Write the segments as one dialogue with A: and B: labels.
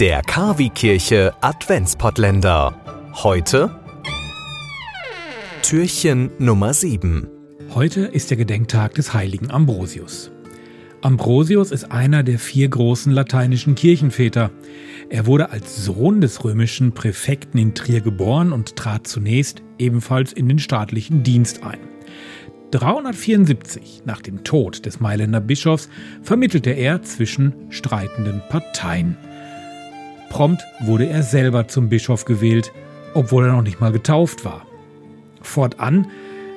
A: Der Kavi-Kirche Adventspottländer. Heute Türchen Nummer 7.
B: Heute ist der Gedenktag des heiligen Ambrosius. Ambrosius ist einer der vier großen lateinischen Kirchenväter. Er wurde als Sohn des römischen Präfekten in Trier geboren und trat zunächst ebenfalls in den staatlichen Dienst ein. 374 nach dem Tod des Mailänder Bischofs vermittelte er zwischen streitenden Parteien. Prompt wurde er selber zum Bischof gewählt, obwohl er noch nicht mal getauft war. Fortan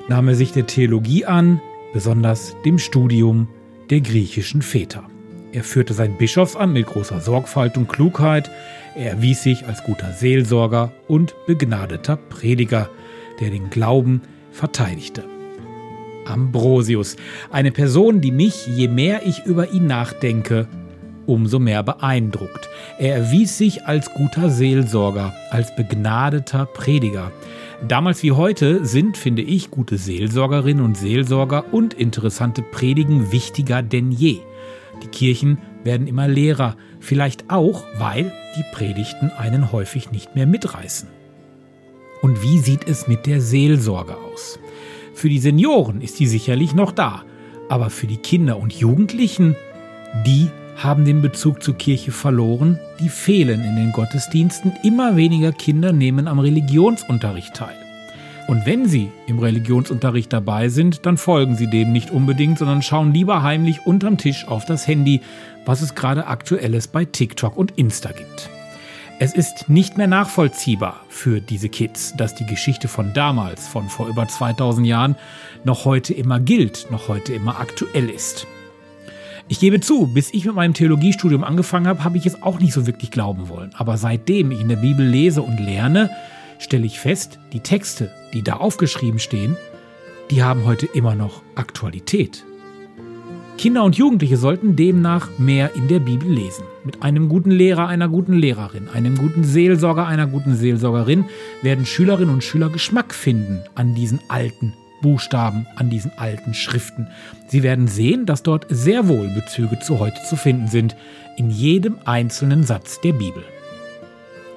B: nahm er sich der Theologie an, besonders dem Studium der griechischen Väter. Er führte sein Bischofsamt mit großer Sorgfalt und Klugheit, er erwies sich als guter Seelsorger und begnadeter Prediger, der den Glauben verteidigte. Ambrosius, eine Person, die mich, je mehr ich über ihn nachdenke, umso mehr beeindruckt. Er erwies sich als guter Seelsorger, als begnadeter Prediger. Damals wie heute sind, finde ich, gute Seelsorgerinnen und Seelsorger und interessante Predigen wichtiger denn je. Die Kirchen werden immer leerer, vielleicht auch, weil die Predigten einen häufig nicht mehr mitreißen. Und wie sieht es mit der Seelsorge aus? Für die Senioren ist die sicherlich noch da, aber für die Kinder und Jugendlichen, die haben den Bezug zur Kirche verloren, die fehlen in den Gottesdiensten, immer weniger Kinder nehmen am Religionsunterricht teil. Und wenn sie im Religionsunterricht dabei sind, dann folgen sie dem nicht unbedingt, sondern schauen lieber heimlich unterm Tisch auf das Handy, was es gerade aktuelles bei TikTok und Insta gibt. Es ist nicht mehr nachvollziehbar für diese Kids, dass die Geschichte von damals, von vor über 2000 Jahren, noch heute immer gilt, noch heute immer aktuell ist. Ich gebe zu, bis ich mit meinem Theologiestudium angefangen habe, habe ich es auch nicht so wirklich glauben wollen. Aber seitdem ich in der Bibel lese und lerne, stelle ich fest, die Texte, die da aufgeschrieben stehen, die haben heute immer noch Aktualität. Kinder und Jugendliche sollten demnach mehr in der Bibel lesen. Mit einem guten Lehrer, einer guten Lehrerin, einem guten Seelsorger, einer guten Seelsorgerin werden Schülerinnen und Schüler Geschmack finden an diesen alten Buchstaben an diesen alten Schriften. Sie werden sehen, dass dort sehr wohl Bezüge zu heute zu finden sind, in jedem einzelnen Satz der Bibel.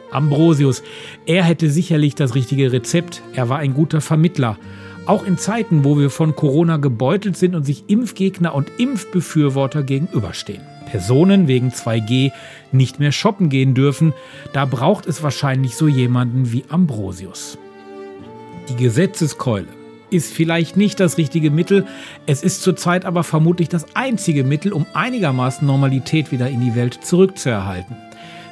B: Ambrosius, er hätte sicherlich das richtige Rezept, er war ein guter Vermittler. Auch in Zeiten, wo wir von Corona gebeutelt sind und sich Impfgegner und Impfbefürworter gegenüberstehen. Personen wegen 2G nicht mehr shoppen gehen dürfen, da braucht es wahrscheinlich so jemanden wie Ambrosius. Die Gesetzeskeule ist vielleicht nicht das richtige Mittel. Es ist zurzeit aber vermutlich das einzige Mittel, um einigermaßen Normalität wieder in die Welt zurückzuerhalten.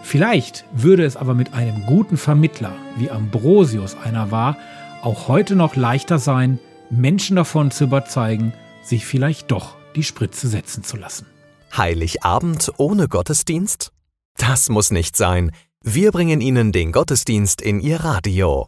B: Vielleicht würde es aber mit einem guten Vermittler, wie Ambrosius einer war, auch heute noch leichter sein, Menschen davon zu überzeugen, sich vielleicht doch die Spritze setzen zu lassen.
A: Heiligabend ohne Gottesdienst? Das muss nicht sein. Wir bringen Ihnen den Gottesdienst in Ihr Radio.